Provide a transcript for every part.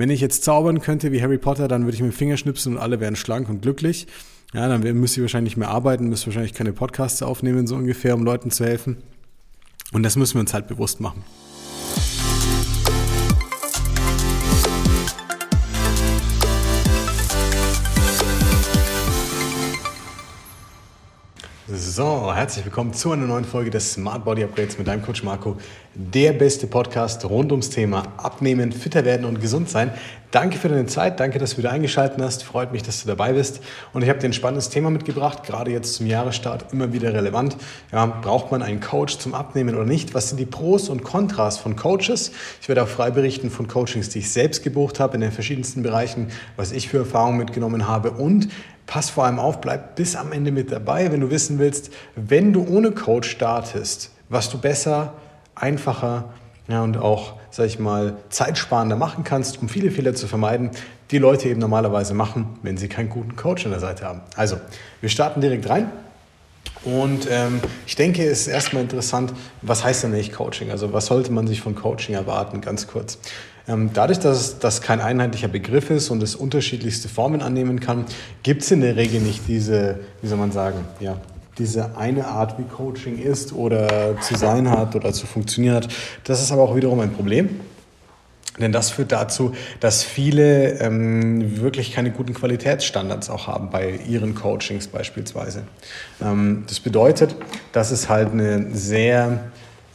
Wenn ich jetzt zaubern könnte wie Harry Potter, dann würde ich mit dem Finger schnipsen und alle wären schlank und glücklich. Ja, dann müsste ich wahrscheinlich nicht mehr arbeiten, müsste wahrscheinlich keine Podcasts aufnehmen, so ungefähr, um Leuten zu helfen. Und das müssen wir uns halt bewusst machen. So, herzlich willkommen zu einer neuen Folge des Smart Body Upgrades mit deinem Coach Marco. Der beste Podcast rund ums Thema Abnehmen, fitter werden und gesund sein. Danke für deine Zeit, danke, dass du wieder eingeschaltet hast. Freut mich, dass du dabei bist. Und ich habe dir ein spannendes Thema mitgebracht, gerade jetzt zum Jahresstart immer wieder relevant. Ja, braucht man einen Coach zum Abnehmen oder nicht? Was sind die Pros und Kontras von Coaches? Ich werde auch frei berichten von Coachings, die ich selbst gebucht habe in den verschiedensten Bereichen, was ich für Erfahrungen mitgenommen habe und pass vor allem auf, bleib bis am Ende mit dabei, wenn du wissen willst, wenn du ohne Coach startest, was du besser, einfacher ja, und auch, sag ich mal, zeitsparender machen kannst, um viele Fehler zu vermeiden, die Leute eben normalerweise machen, wenn sie keinen guten Coach an der Seite haben. Also, wir starten direkt rein. Und ähm, ich denke, es ist erstmal interessant, was heißt denn eigentlich Coaching? Also was sollte man sich von Coaching erwarten, ganz kurz. Ähm, dadurch, dass das kein einheitlicher Begriff ist und es unterschiedlichste Formen annehmen kann, gibt es in der Regel nicht diese, wie soll man sagen, ja, diese eine Art, wie Coaching ist oder zu sein hat oder zu funktionieren hat. Das ist aber auch wiederum ein Problem. Denn das führt dazu, dass viele ähm, wirklich keine guten Qualitätsstandards auch haben bei ihren Coachings beispielsweise. Ähm, das bedeutet, dass es halt eine sehr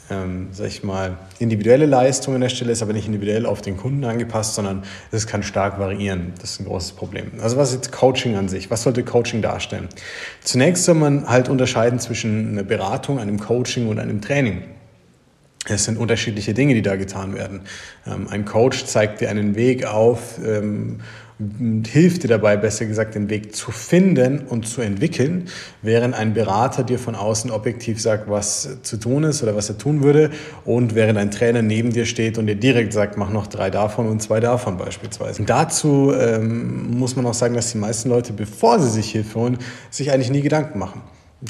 ähm, sag ich mal, individuelle Leistung an der Stelle ist aber nicht individuell auf den Kunden angepasst, sondern es kann stark variieren. Das ist ein großes Problem. Also was ist jetzt Coaching an sich? Was sollte Coaching darstellen? Zunächst soll man halt unterscheiden zwischen einer Beratung, einem Coaching und einem Training. Es sind unterschiedliche Dinge, die da getan werden. Ähm, ein Coach zeigt dir einen Weg auf ähm, hilft dir dabei, besser gesagt, den Weg zu finden und zu entwickeln, während ein Berater dir von außen objektiv sagt, was zu tun ist oder was er tun würde und während ein Trainer neben dir steht und dir direkt sagt, mach noch drei davon und zwei davon beispielsweise. Und dazu ähm, muss man auch sagen, dass die meisten Leute, bevor sie sich Hilfe holen, sich eigentlich nie Gedanken machen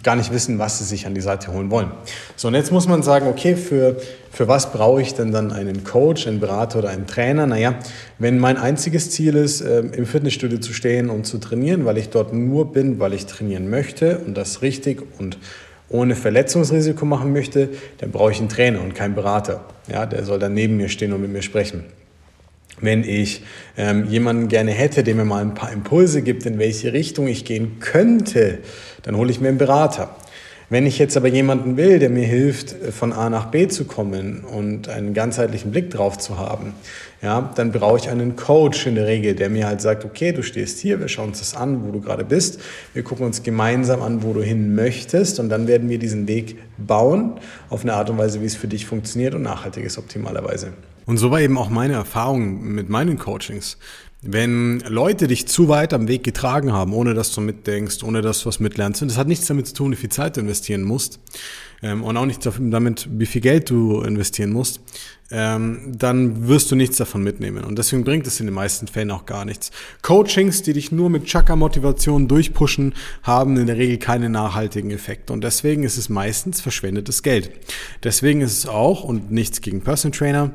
gar nicht wissen, was sie sich an die Seite holen wollen. So, und jetzt muss man sagen, okay, für, für was brauche ich denn dann einen Coach, einen Berater oder einen Trainer? Naja, wenn mein einziges Ziel ist, ähm, im Fitnessstudio zu stehen und zu trainieren, weil ich dort nur bin, weil ich trainieren möchte und das richtig und ohne Verletzungsrisiko machen möchte, dann brauche ich einen Trainer und keinen Berater. Ja, der soll dann neben mir stehen und mit mir sprechen. Wenn ich ähm, jemanden gerne hätte, der mir mal ein paar Impulse gibt, in welche Richtung ich gehen könnte, dann hole ich mir einen Berater. Wenn ich jetzt aber jemanden will, der mir hilft, von A nach B zu kommen und einen ganzheitlichen Blick drauf zu haben, ja, dann brauche ich einen Coach in der Regel, der mir halt sagt, okay, du stehst hier, wir schauen uns das an, wo du gerade bist, wir gucken uns gemeinsam an, wo du hin möchtest und dann werden wir diesen Weg bauen auf eine Art und Weise, wie es für dich funktioniert und nachhaltig ist optimalerweise. Und so war eben auch meine Erfahrung mit meinen Coachings. Wenn Leute dich zu weit am Weg getragen haben, ohne dass du mitdenkst, ohne dass du was mitlernst, und das hat nichts damit zu tun, wie viel Zeit du investieren musst ähm, und auch nichts damit, wie viel Geld du investieren musst, ähm, dann wirst du nichts davon mitnehmen. Und deswegen bringt es in den meisten Fällen auch gar nichts. Coachings, die dich nur mit Chakra-Motivation durchpushen, haben in der Regel keine nachhaltigen Effekte. Und deswegen ist es meistens verschwendetes Geld. Deswegen ist es auch, und nichts gegen Personal Trainer,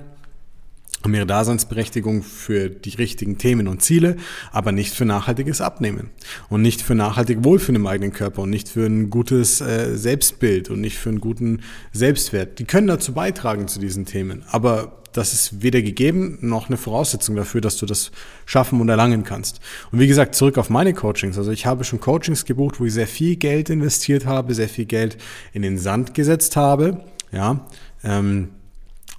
haben ihre Daseinsberechtigung für die richtigen Themen und Ziele, aber nicht für nachhaltiges Abnehmen und nicht für nachhaltig Wohlfühlen im eigenen Körper und nicht für ein gutes äh, Selbstbild und nicht für einen guten Selbstwert. Die können dazu beitragen zu diesen Themen, aber das ist weder gegeben noch eine Voraussetzung dafür, dass du das schaffen und erlangen kannst. Und wie gesagt, zurück auf meine Coachings. Also ich habe schon Coachings gebucht, wo ich sehr viel Geld investiert habe, sehr viel Geld in den Sand gesetzt habe, ja, ähm,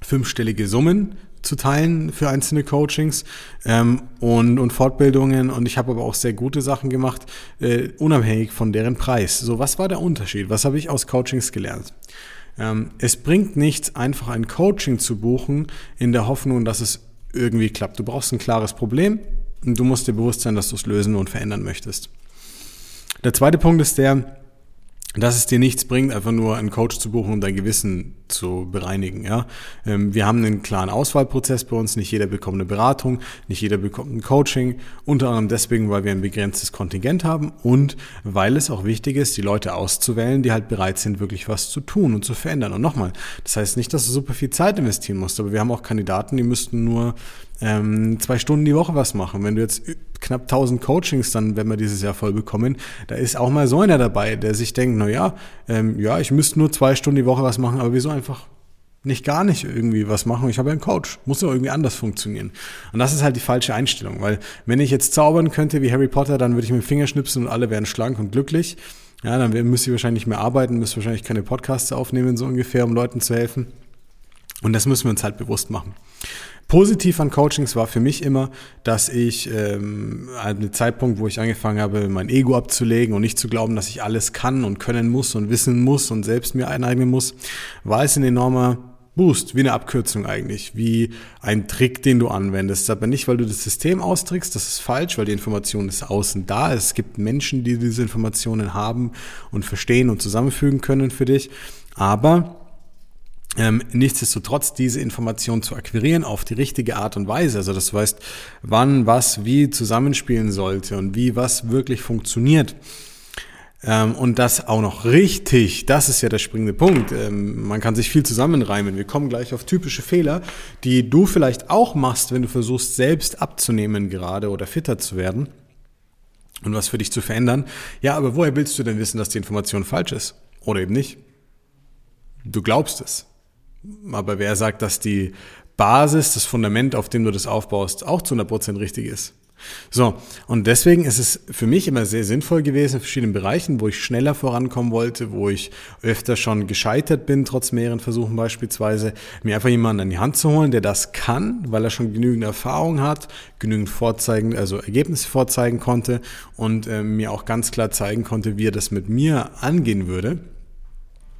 fünfstellige Summen zu teilen für einzelne Coachings ähm, und, und Fortbildungen. Und ich habe aber auch sehr gute Sachen gemacht, äh, unabhängig von deren Preis. So, was war der Unterschied? Was habe ich aus Coachings gelernt? Ähm, es bringt nichts, einfach ein Coaching zu buchen, in der Hoffnung, dass es irgendwie klappt. Du brauchst ein klares Problem und du musst dir bewusst sein, dass du es lösen und verändern möchtest. Der zweite Punkt ist der, dass es dir nichts bringt, einfach nur einen Coach zu buchen und dein Gewissen zu bereinigen. Ja? Ähm, wir haben einen klaren Auswahlprozess bei uns. Nicht jeder bekommt eine Beratung, nicht jeder bekommt ein Coaching. Unter anderem deswegen, weil wir ein begrenztes Kontingent haben und weil es auch wichtig ist, die Leute auszuwählen, die halt bereit sind, wirklich was zu tun und zu verändern. Und nochmal, das heißt nicht, dass du super viel Zeit investieren musst, aber wir haben auch Kandidaten, die müssten nur ähm, zwei Stunden die Woche was machen. Wenn du jetzt knapp 1000 Coachings dann, wenn wir dieses Jahr voll bekommen, da ist auch mal so einer dabei, der sich denkt, na ja, ähm, ja, ich müsste nur zwei Stunden die Woche was machen, aber wieso einfach nicht gar nicht irgendwie was machen. Ich habe ja einen Coach. Muss ja irgendwie anders funktionieren. Und das ist halt die falsche Einstellung, weil wenn ich jetzt zaubern könnte wie Harry Potter, dann würde ich mit dem Finger schnipsen und alle wären schlank und glücklich. Ja, dann müsste ich wahrscheinlich mehr arbeiten, müsste wahrscheinlich keine Podcasts aufnehmen, so ungefähr, um Leuten zu helfen. Und das müssen wir uns halt bewusst machen. Positiv an Coachings war für mich immer, dass ich ähm, an Zeitpunkt, wo ich angefangen habe, mein Ego abzulegen und nicht zu glauben, dass ich alles kann und können muss und wissen muss und selbst mir eineignen muss, war es ein enormer Boost, wie eine Abkürzung eigentlich, wie ein Trick, den du anwendest. Aber nicht, weil du das System austrickst, das ist falsch, weil die Information ist außen da. Es gibt Menschen, die diese Informationen haben und verstehen und zusammenfügen können für dich. Aber ähm, nichtsdestotrotz diese Information zu akquirieren auf die richtige Art und Weise. Also das heißt, wann was wie zusammenspielen sollte und wie was wirklich funktioniert. Ähm, und das auch noch richtig, das ist ja der springende Punkt. Ähm, man kann sich viel zusammenreimen. Wir kommen gleich auf typische Fehler, die du vielleicht auch machst, wenn du versuchst, selbst abzunehmen gerade oder fitter zu werden und was für dich zu verändern. Ja, aber woher willst du denn wissen, dass die Information falsch ist? Oder eben nicht? Du glaubst es. Aber wer sagt, dass die Basis, das Fundament, auf dem du das aufbaust, auch zu 100% richtig ist? So, und deswegen ist es für mich immer sehr sinnvoll gewesen in verschiedenen Bereichen, wo ich schneller vorankommen wollte, wo ich öfter schon gescheitert bin, trotz mehreren Versuchen beispielsweise, mir einfach jemanden an die Hand zu holen, der das kann, weil er schon genügend Erfahrung hat, genügend vorzeigen, also Ergebnisse vorzeigen konnte und äh, mir auch ganz klar zeigen konnte, wie er das mit mir angehen würde.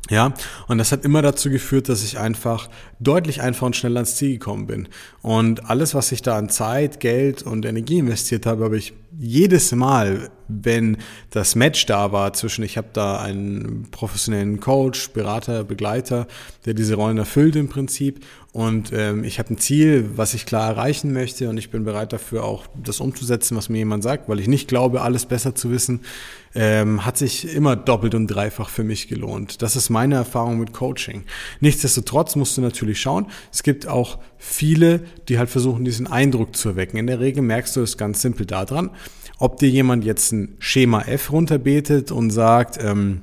Ja, und das hat immer dazu geführt, dass ich einfach deutlich einfacher und schneller ans Ziel gekommen bin. Und alles, was ich da an Zeit, Geld und Energie investiert habe, habe ich jedes Mal, wenn das Match da war zwischen, ich habe da einen professionellen Coach, Berater, Begleiter, der diese Rollen erfüllt im Prinzip und ähm, ich habe ein Ziel, was ich klar erreichen möchte und ich bin bereit dafür auch das umzusetzen, was mir jemand sagt, weil ich nicht glaube, alles besser zu wissen, ähm, hat sich immer doppelt und dreifach für mich gelohnt. Das ist meine Erfahrung mit Coaching. Nichtsdestotrotz musst du natürlich schauen, es gibt auch viele, die halt versuchen, diesen Eindruck zu erwecken. In der Regel merkst du es ganz simpel daran, ob dir jemand jetzt ein Schema F runterbetet und sagt, ähm,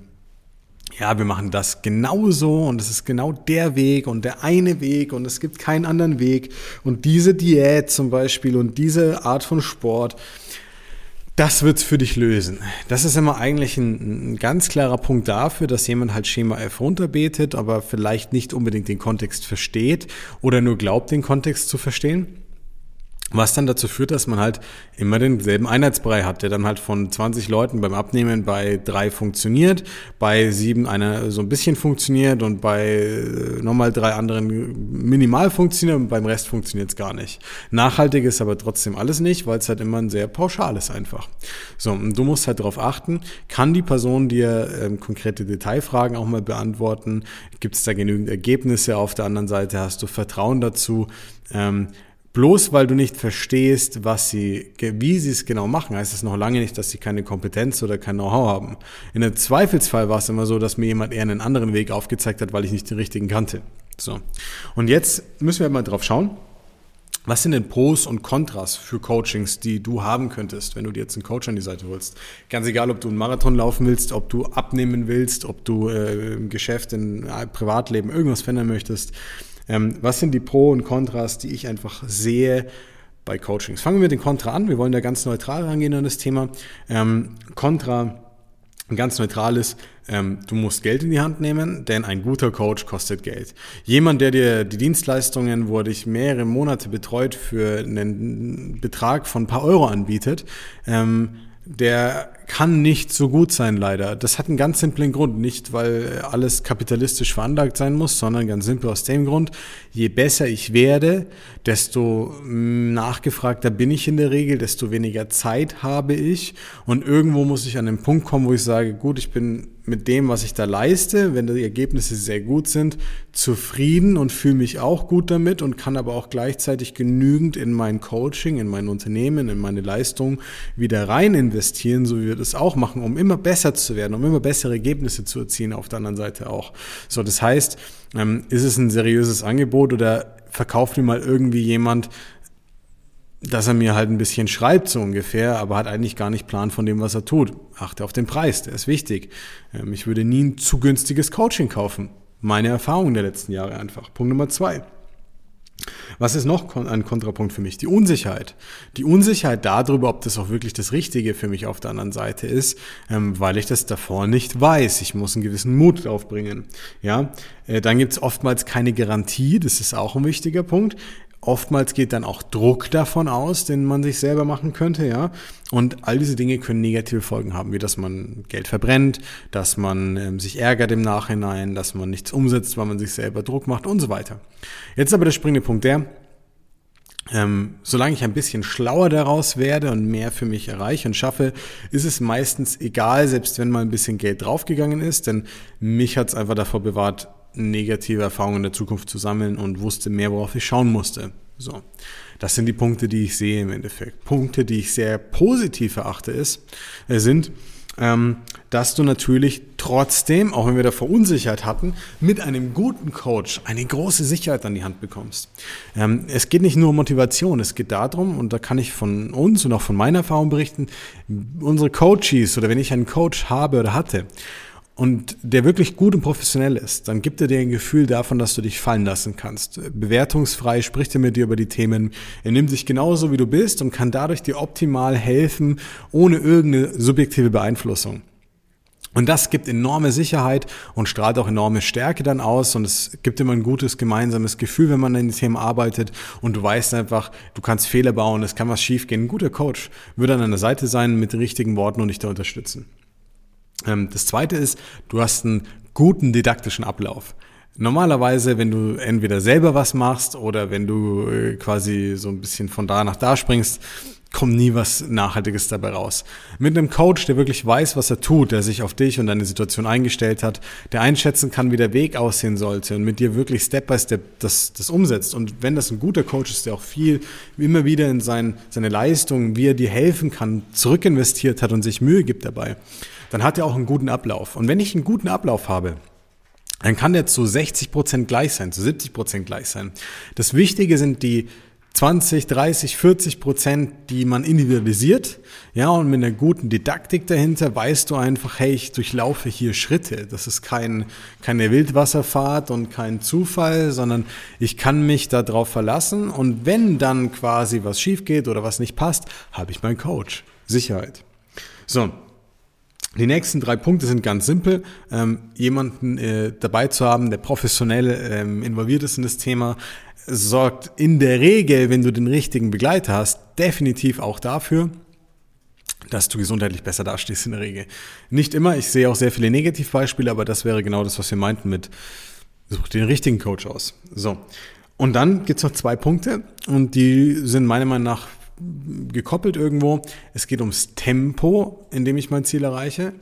ja, wir machen das genauso und es ist genau der Weg und der eine Weg und es gibt keinen anderen Weg und diese Diät zum Beispiel und diese Art von Sport, das wird's für dich lösen. Das ist immer eigentlich ein, ein, ganz klarer Punkt dafür, dass jemand halt Schema F runterbetet, aber vielleicht nicht unbedingt den Kontext versteht oder nur glaubt, den Kontext zu verstehen. Was dann dazu führt, dass man halt immer denselben Einheitsbrei hat, der dann halt von 20 Leuten beim Abnehmen bei drei funktioniert, bei sieben einer so ein bisschen funktioniert und bei äh, nochmal drei anderen minimal funktioniert und beim Rest funktioniert es gar nicht. Nachhaltig ist aber trotzdem alles nicht, weil es halt immer ein sehr pauschal ist einfach. So, und du musst halt darauf achten, kann die Person dir ähm, konkrete Detailfragen auch mal beantworten? Gibt es da genügend Ergebnisse? Auf der anderen Seite hast du Vertrauen dazu? Ähm, Bloß weil du nicht verstehst, was sie, wie sie es genau machen, heißt es noch lange nicht, dass sie keine Kompetenz oder kein Know-how haben. In einem Zweifelsfall war es immer so, dass mir jemand eher einen anderen Weg aufgezeigt hat, weil ich nicht den richtigen kannte. So. Und jetzt müssen wir mal drauf schauen. Was sind denn Pros und Kontras für Coachings, die du haben könntest, wenn du dir jetzt einen Coach an die Seite holst? Ganz egal, ob du einen Marathon laufen willst, ob du abnehmen willst, ob du äh, im Geschäft, im Privatleben irgendwas verändern möchtest. Ähm, was sind die Pro und Kontras, die ich einfach sehe bei Coachings? Fangen wir mit den Kontra an. Wir wollen da ganz neutral rangehen an das Thema. Ähm, Kontra, ganz neutrales, ähm, du musst Geld in die Hand nehmen, denn ein guter Coach kostet Geld. Jemand, der dir die Dienstleistungen, wo er dich mehrere Monate betreut, für einen Betrag von ein paar Euro anbietet, ähm, der kann nicht so gut sein, leider. Das hat einen ganz simplen Grund. Nicht, weil alles kapitalistisch veranlagt sein muss, sondern ganz simpel aus dem Grund, je besser ich werde, desto nachgefragter bin ich in der Regel, desto weniger Zeit habe ich. Und irgendwo muss ich an den Punkt kommen, wo ich sage, gut, ich bin mit dem, was ich da leiste, wenn die Ergebnisse sehr gut sind, zufrieden und fühle mich auch gut damit und kann aber auch gleichzeitig genügend in mein Coaching, in mein Unternehmen, in meine Leistung wieder rein investieren, so wie wir das auch machen, um immer besser zu werden, um immer bessere Ergebnisse zu erzielen, auf der anderen Seite auch. So, das heißt, ähm, ist es ein seriöses Angebot oder verkauft mir mal irgendwie jemand dass er mir halt ein bisschen schreibt, so ungefähr, aber hat eigentlich gar nicht Plan von dem, was er tut. Achte auf den Preis, der ist wichtig. Ähm, ich würde nie ein zu günstiges Coaching kaufen. Meine Erfahrung der letzten Jahre einfach. Punkt Nummer zwei. Was ist noch ein Kontrapunkt für mich? Die Unsicherheit. Die Unsicherheit darüber, ob das auch wirklich das Richtige für mich auf der anderen Seite ist, ähm, weil ich das davor nicht weiß. Ich muss einen gewissen Mut aufbringen. Ja, äh, dann gibt es oftmals keine Garantie. Das ist auch ein wichtiger Punkt. Oftmals geht dann auch Druck davon aus, den man sich selber machen könnte, ja. Und all diese Dinge können negative Folgen haben, wie dass man Geld verbrennt, dass man ähm, sich ärgert im Nachhinein, dass man nichts umsetzt, weil man sich selber Druck macht und so weiter. Jetzt aber der springende Punkt der, ähm, solange ich ein bisschen schlauer daraus werde und mehr für mich erreiche und schaffe, ist es meistens egal, selbst wenn mal ein bisschen Geld draufgegangen ist, denn mich hat es einfach davor bewahrt, negative Erfahrungen in der Zukunft zu sammeln und wusste mehr, worauf ich schauen musste. So. Das sind die Punkte, die ich sehe im Endeffekt. Punkte, die ich sehr positiv erachte, ist, äh, sind, ähm, dass du natürlich trotzdem, auch wenn wir da Verunsicherheit hatten, mit einem guten Coach eine große Sicherheit an die Hand bekommst. Ähm, es geht nicht nur um Motivation, es geht darum, und da kann ich von uns und auch von meiner Erfahrung berichten, unsere Coaches oder wenn ich einen Coach habe oder hatte, und der wirklich gut und professionell ist, dann gibt er dir ein Gefühl davon, dass du dich fallen lassen kannst. Bewertungsfrei spricht er mit dir über die Themen. Er nimmt dich genauso, wie du bist und kann dadurch dir optimal helfen, ohne irgendeine subjektive Beeinflussung. Und das gibt enorme Sicherheit und strahlt auch enorme Stärke dann aus und es gibt immer ein gutes gemeinsames Gefühl, wenn man in den Themen arbeitet und du weißt einfach, du kannst Fehler bauen, es kann was schiefgehen. Ein guter Coach würde an deiner Seite sein mit den richtigen Worten und dich da unterstützen. Ähm, das zweite ist, du hast einen guten didaktischen Ablauf. Normalerweise, wenn du entweder selber was machst oder wenn du äh, quasi so ein bisschen von da nach da springst, kommt nie was Nachhaltiges dabei raus. Mit einem Coach, der wirklich weiß, was er tut, der sich auf dich und deine Situation eingestellt hat, der einschätzen kann, wie der Weg aussehen sollte und mit dir wirklich Step by Step das, das umsetzt. Und wenn das ein guter Coach ist, der auch viel immer wieder in sein, seine Leistung, wie er dir helfen kann, zurückinvestiert hat und sich Mühe gibt dabei, dann hat er auch einen guten Ablauf. Und wenn ich einen guten Ablauf habe, dann kann der zu 60 Prozent gleich sein, zu 70 Prozent gleich sein. Das Wichtige sind die 20, 30, 40 Prozent, die man individualisiert. Ja, und mit einer guten Didaktik dahinter weißt du einfach, hey, ich durchlaufe hier Schritte. Das ist kein, keine Wildwasserfahrt und kein Zufall, sondern ich kann mich darauf verlassen. Und wenn dann quasi was schief geht oder was nicht passt, habe ich meinen Coach. Sicherheit. So, die nächsten drei Punkte sind ganz simpel. Ähm, jemanden äh, dabei zu haben, der professionell ähm, involviert ist in das Thema, sorgt in der Regel, wenn du den richtigen Begleiter hast, definitiv auch dafür, dass du gesundheitlich besser dastehst in der Regel. Nicht immer, ich sehe auch sehr viele Negativbeispiele, aber das wäre genau das, was wir meinten mit such den richtigen Coach aus. So. Und dann gibt's noch zwei Punkte und die sind meiner Meinung nach gekoppelt irgendwo. Es geht ums Tempo, in dem ich mein Ziel erreiche.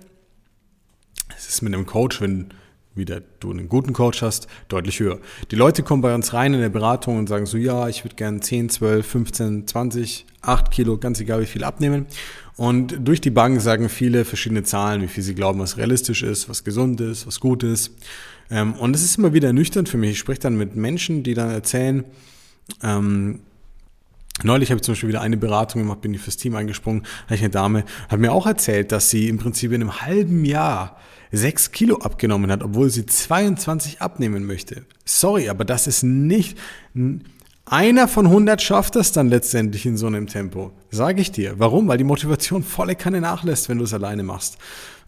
Es ist mit einem Coach, wenn wieder du einen guten Coach hast, deutlich höher. Die Leute kommen bei uns rein in der Beratung und sagen so, ja, ich würde gerne 10, 12, 15, 20, 8 Kilo, ganz egal wie viel abnehmen. Und durch die Bank sagen viele verschiedene Zahlen, wie viel sie glauben, was realistisch ist, was gesund ist, was gut ist. Ähm, und es ist immer wieder nüchtern für mich. Ich spreche dann mit Menschen, die dann erzählen, ähm, Neulich habe ich zum Beispiel wieder eine Beratung gemacht, bin ich fürs Team eingesprungen, habe ich eine Dame, hat mir auch erzählt, dass sie im Prinzip in einem halben Jahr sechs Kilo abgenommen hat, obwohl sie 22 abnehmen möchte. Sorry, aber das ist nicht, einer von 100 schafft das dann letztendlich in so einem Tempo. Sage ich dir. Warum? Weil die Motivation volle Kanne nachlässt, wenn du es alleine machst.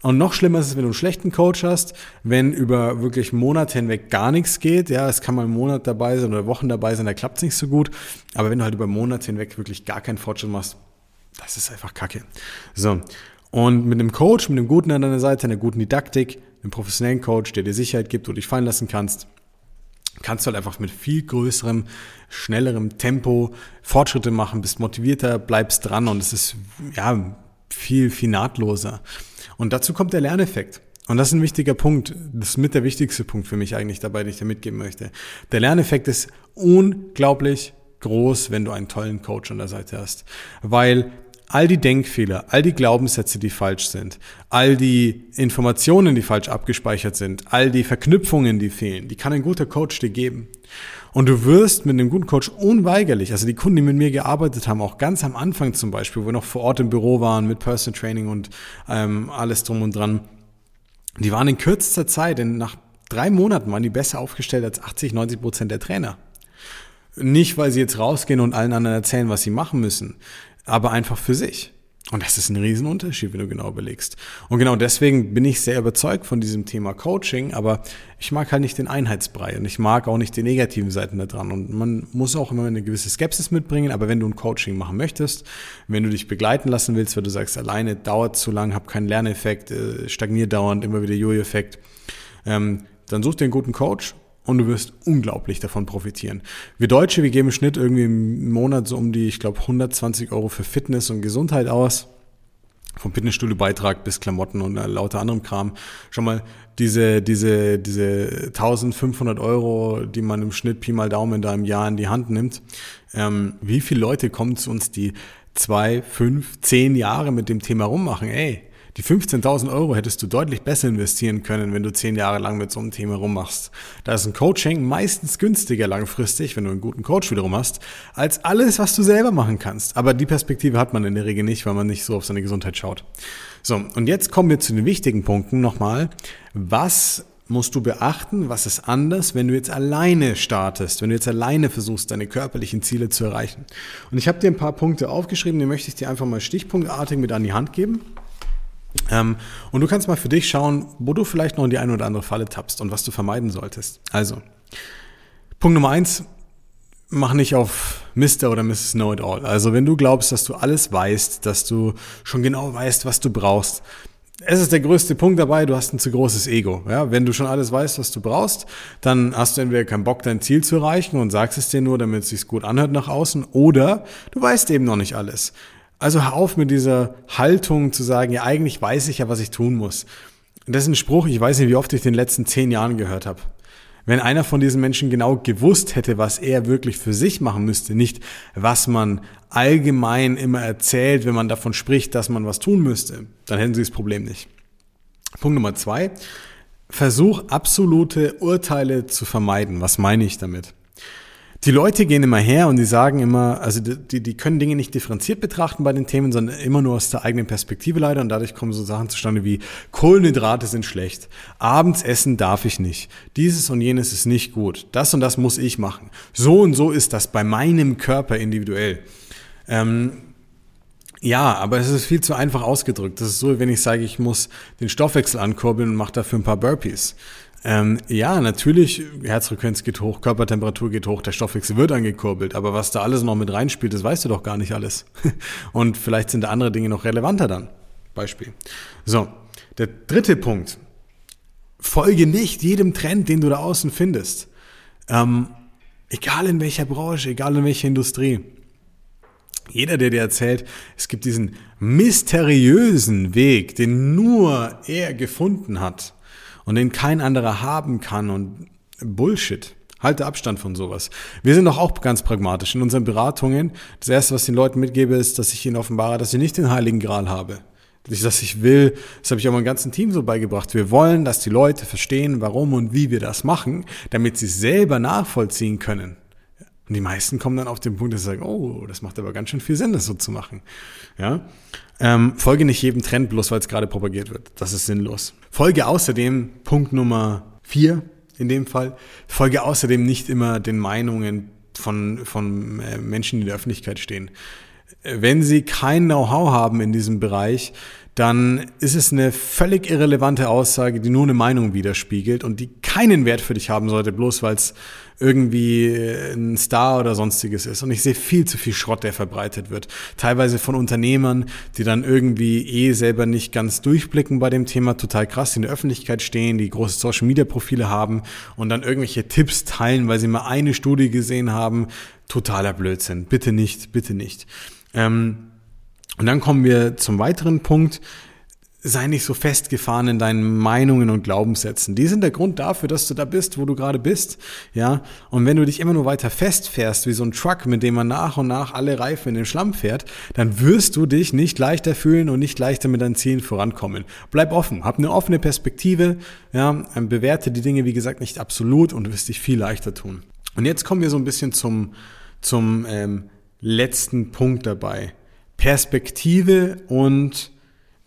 Und noch schlimmer ist es, wenn du einen schlechten Coach hast, wenn über wirklich Monate hinweg gar nichts geht. Ja, es kann mal ein Monat dabei sein oder Wochen dabei sein, da klappt es nicht so gut. Aber wenn du halt über Monate hinweg wirklich gar keinen Fortschritt machst, das ist einfach Kacke. So. Und mit einem Coach, mit einem guten an deiner Seite, einer guten Didaktik, einem professionellen Coach, der dir Sicherheit gibt, wo du dich fallen lassen kannst, kannst du halt einfach mit viel größerem, schnellerem Tempo Fortschritte machen, bist motivierter, bleibst dran und es ist ja viel, viel nahtloser. Und dazu kommt der Lerneffekt. Und das ist ein wichtiger Punkt. Das ist mit der wichtigste Punkt für mich eigentlich dabei, den ich dir mitgeben möchte. Der Lerneffekt ist unglaublich groß, wenn du einen tollen Coach an der Seite hast. Weil all die Denkfehler, all die Glaubenssätze, die falsch sind, all die Informationen, die falsch abgespeichert sind, all die Verknüpfungen, die fehlen, die kann ein guter Coach dir geben. Und du wirst mit einem guten Coach unweigerlich, also die Kunden, die mit mir gearbeitet haben, auch ganz am Anfang zum Beispiel, wo wir noch vor Ort im Büro waren mit Personal Training und ähm, alles drum und dran, die waren in kürzester Zeit, denn nach drei Monaten waren die besser aufgestellt als 80, 90 Prozent der Trainer. Nicht, weil sie jetzt rausgehen und allen anderen erzählen, was sie machen müssen, aber einfach für sich. Und das ist ein Riesenunterschied, wenn du genau überlegst. Und genau deswegen bin ich sehr überzeugt von diesem Thema Coaching, aber ich mag halt nicht den Einheitsbrei und ich mag auch nicht die negativen Seiten da dran. Und man muss auch immer eine gewisse Skepsis mitbringen, aber wenn du ein Coaching machen möchtest, wenn du dich begleiten lassen willst, weil du sagst, alleine dauert zu lang, hab keinen Lerneffekt, äh, stagniert dauernd, immer wieder Jojo-Effekt, ähm, dann such dir einen guten Coach und du wirst unglaublich davon profitieren. Wir Deutsche, wir geben im Schnitt irgendwie im Monat so um die, ich glaube, 120 Euro für Fitness und Gesundheit aus. Vom Fitnessstudio-Beitrag bis Klamotten und lauter anderem Kram. Schon mal diese, diese, diese 1500 Euro, die man im Schnitt Pi mal Daumen da im Jahr in die Hand nimmt. Ähm, wie viele Leute kommen zu uns, die zwei, fünf, zehn Jahre mit dem Thema rummachen? Ey, die 15.000 Euro hättest du deutlich besser investieren können, wenn du zehn Jahre lang mit so einem Thema rummachst. Da ist ein Coaching meistens günstiger langfristig, wenn du einen guten Coach wiederum hast, als alles, was du selber machen kannst. Aber die Perspektive hat man in der Regel nicht, weil man nicht so auf seine Gesundheit schaut. So, und jetzt kommen wir zu den wichtigen Punkten nochmal. Was musst du beachten, was ist anders, wenn du jetzt alleine startest, wenn du jetzt alleine versuchst, deine körperlichen Ziele zu erreichen. Und ich habe dir ein paar Punkte aufgeschrieben, die möchte ich dir einfach mal stichpunktartig mit an die Hand geben. Ähm, und du kannst mal für dich schauen, wo du vielleicht noch in die eine oder andere Falle tappst und was du vermeiden solltest. Also, Punkt Nummer eins, mach nicht auf Mr. oder Mrs. Know-it-all. Also, wenn du glaubst, dass du alles weißt, dass du schon genau weißt, was du brauchst, es ist der größte Punkt dabei, du hast ein zu großes Ego. Ja, wenn du schon alles weißt, was du brauchst, dann hast du entweder keinen Bock, dein Ziel zu erreichen und sagst es dir nur, damit es sich gut anhört nach außen, oder du weißt eben noch nicht alles. Also hör auf mit dieser Haltung zu sagen, ja, eigentlich weiß ich ja, was ich tun muss. Das ist ein Spruch, ich weiß nicht, wie oft ich den letzten zehn Jahren gehört habe. Wenn einer von diesen Menschen genau gewusst hätte, was er wirklich für sich machen müsste, nicht was man allgemein immer erzählt, wenn man davon spricht, dass man was tun müsste, dann hätten sie das Problem nicht. Punkt Nummer zwei. Versuch absolute Urteile zu vermeiden. Was meine ich damit? Die Leute gehen immer her und die sagen immer, also die, die können Dinge nicht differenziert betrachten bei den Themen, sondern immer nur aus der eigenen Perspektive leider und dadurch kommen so Sachen zustande wie Kohlenhydrate sind schlecht, abends essen darf ich nicht, dieses und jenes ist nicht gut, das und das muss ich machen. So und so ist das bei meinem Körper individuell. Ähm, ja, aber es ist viel zu einfach ausgedrückt. Das ist so, wenn ich sage, ich muss den Stoffwechsel ankurbeln und mache dafür ein paar Burpees. Ähm, ja, natürlich, Herzfrequenz geht hoch, Körpertemperatur geht hoch, der Stoffwechsel wird angekurbelt, aber was da alles noch mit reinspielt, das weißt du doch gar nicht alles. Und vielleicht sind da andere Dinge noch relevanter dann. Beispiel. So, der dritte Punkt. Folge nicht jedem Trend, den du da außen findest. Ähm, egal in welcher Branche, egal in welcher Industrie. Jeder, der dir erzählt, es gibt diesen mysteriösen Weg, den nur er gefunden hat, und den kein anderer haben kann und Bullshit. Halte Abstand von sowas. Wir sind doch auch ganz pragmatisch. In unseren Beratungen, das erste, was ich den Leuten mitgebe, ist, dass ich ihnen offenbare, dass ich nicht den Heiligen Gral habe. Dass ich will, das habe ich auch meinem ganzen Team so beigebracht. Wir wollen, dass die Leute verstehen, warum und wie wir das machen, damit sie selber nachvollziehen können. Und die meisten kommen dann auf den Punkt, dass sie sagen, oh, das macht aber ganz schön viel Sinn, das so zu machen. Ja? Ähm, folge nicht jedem Trend, bloß weil es gerade propagiert wird. Das ist sinnlos. Folge außerdem, Punkt Nummer vier in dem Fall, folge außerdem nicht immer den Meinungen von, von äh, Menschen, die in der Öffentlichkeit stehen. Wenn sie kein Know-how haben in diesem Bereich, dann ist es eine völlig irrelevante Aussage, die nur eine Meinung widerspiegelt und die keinen Wert für dich haben sollte, bloß weil es irgendwie ein Star oder sonstiges ist. Und ich sehe viel zu viel Schrott, der verbreitet wird. Teilweise von Unternehmern, die dann irgendwie eh selber nicht ganz durchblicken bei dem Thema, total krass in der Öffentlichkeit stehen, die große Social Media Profile haben und dann irgendwelche Tipps teilen, weil sie mal eine Studie gesehen haben. Totaler Blödsinn. Bitte nicht, bitte nicht. Ähm, und dann kommen wir zum weiteren Punkt. Sei nicht so festgefahren in deinen Meinungen und Glaubenssätzen. Die sind der Grund dafür, dass du da bist, wo du gerade bist. Ja. Und wenn du dich immer nur weiter festfährst, wie so ein Truck, mit dem man nach und nach alle Reifen in den Schlamm fährt, dann wirst du dich nicht leichter fühlen und nicht leichter mit deinen Zielen vorankommen. Bleib offen, hab eine offene Perspektive, ja, bewerte die Dinge, wie gesagt, nicht absolut und wirst dich viel leichter tun. Und jetzt kommen wir so ein bisschen zum, zum ähm, letzten Punkt dabei. Perspektive und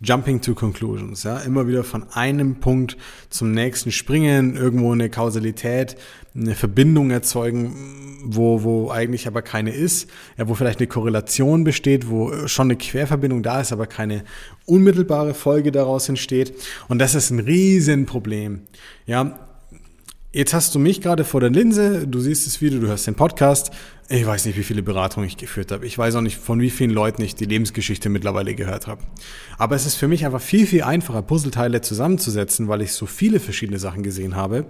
Jumping to Conclusions, ja, immer wieder von einem Punkt zum nächsten springen, irgendwo eine Kausalität, eine Verbindung erzeugen, wo, wo eigentlich aber keine ist, ja, wo vielleicht eine Korrelation besteht, wo schon eine Querverbindung da ist, aber keine unmittelbare Folge daraus entsteht. Und das ist ein Riesenproblem. Ja, Jetzt hast du mich gerade vor der Linse, du siehst das Video, du hörst den Podcast. Ich weiß nicht, wie viele Beratungen ich geführt habe. Ich weiß auch nicht, von wie vielen Leuten ich die Lebensgeschichte mittlerweile gehört habe. Aber es ist für mich einfach viel, viel einfacher, Puzzleteile zusammenzusetzen, weil ich so viele verschiedene Sachen gesehen habe.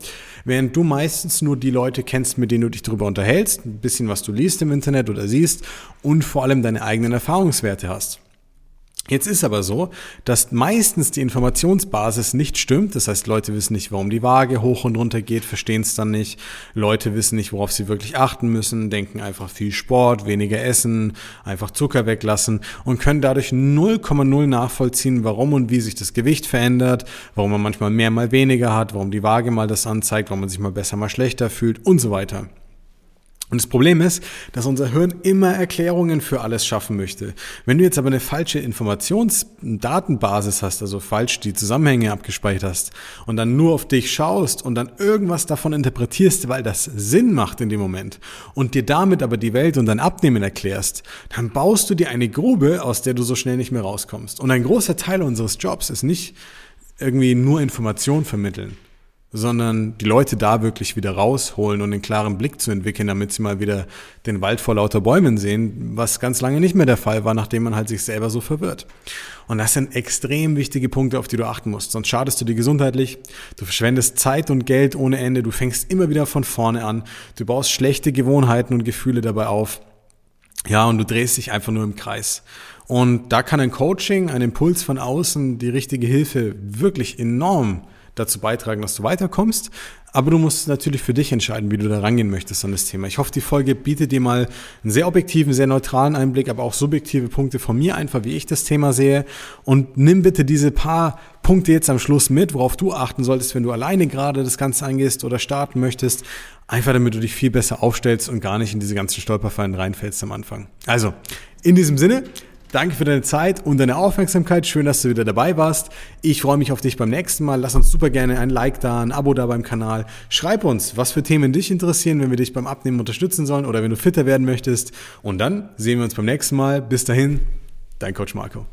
Während du meistens nur die Leute kennst, mit denen du dich darüber unterhältst, ein bisschen was du liest im Internet oder siehst und vor allem deine eigenen Erfahrungswerte hast. Jetzt ist aber so, dass meistens die Informationsbasis nicht stimmt. Das heißt, Leute wissen nicht, warum die Waage hoch und runter geht, verstehen es dann nicht. Leute wissen nicht, worauf sie wirklich achten müssen, denken einfach viel Sport, weniger essen, einfach Zucker weglassen und können dadurch 0,0 nachvollziehen, warum und wie sich das Gewicht verändert, warum man manchmal mehr, mal weniger hat, warum die Waage mal das anzeigt, warum man sich mal besser, mal schlechter fühlt und so weiter. Und das Problem ist, dass unser Hirn immer Erklärungen für alles schaffen möchte. Wenn du jetzt aber eine falsche Informationsdatenbasis hast, also falsch die Zusammenhänge abgespeichert hast und dann nur auf dich schaust und dann irgendwas davon interpretierst, weil das Sinn macht in dem Moment und dir damit aber die Welt und dein Abnehmen erklärst, dann baust du dir eine Grube, aus der du so schnell nicht mehr rauskommst. Und ein großer Teil unseres Jobs ist nicht irgendwie nur Information vermitteln sondern die Leute da wirklich wieder rausholen und einen klaren Blick zu entwickeln, damit sie mal wieder den Wald vor lauter Bäumen sehen, was ganz lange nicht mehr der Fall war, nachdem man halt sich selber so verwirrt. Und das sind extrem wichtige Punkte, auf die du achten musst. Sonst schadest du dir gesundheitlich, du verschwendest Zeit und Geld ohne Ende, du fängst immer wieder von vorne an, du baust schlechte Gewohnheiten und Gefühle dabei auf. Ja, und du drehst dich einfach nur im Kreis. Und da kann ein Coaching, ein Impuls von außen, die richtige Hilfe wirklich enorm dazu beitragen, dass du weiterkommst. Aber du musst natürlich für dich entscheiden, wie du da rangehen möchtest an das Thema. Ich hoffe, die Folge bietet dir mal einen sehr objektiven, sehr neutralen Einblick, aber auch subjektive Punkte von mir einfach, wie ich das Thema sehe. Und nimm bitte diese paar Punkte jetzt am Schluss mit, worauf du achten solltest, wenn du alleine gerade das Ganze angehst oder starten möchtest. Einfach damit du dich viel besser aufstellst und gar nicht in diese ganzen Stolperfallen reinfällst am Anfang. Also, in diesem Sinne, Danke für deine Zeit und deine Aufmerksamkeit. Schön, dass du wieder dabei warst. Ich freue mich auf dich beim nächsten Mal. Lass uns super gerne ein Like da, ein Abo da beim Kanal. Schreib uns, was für Themen dich interessieren, wenn wir dich beim Abnehmen unterstützen sollen oder wenn du fitter werden möchtest. Und dann sehen wir uns beim nächsten Mal. Bis dahin, dein Coach Marco.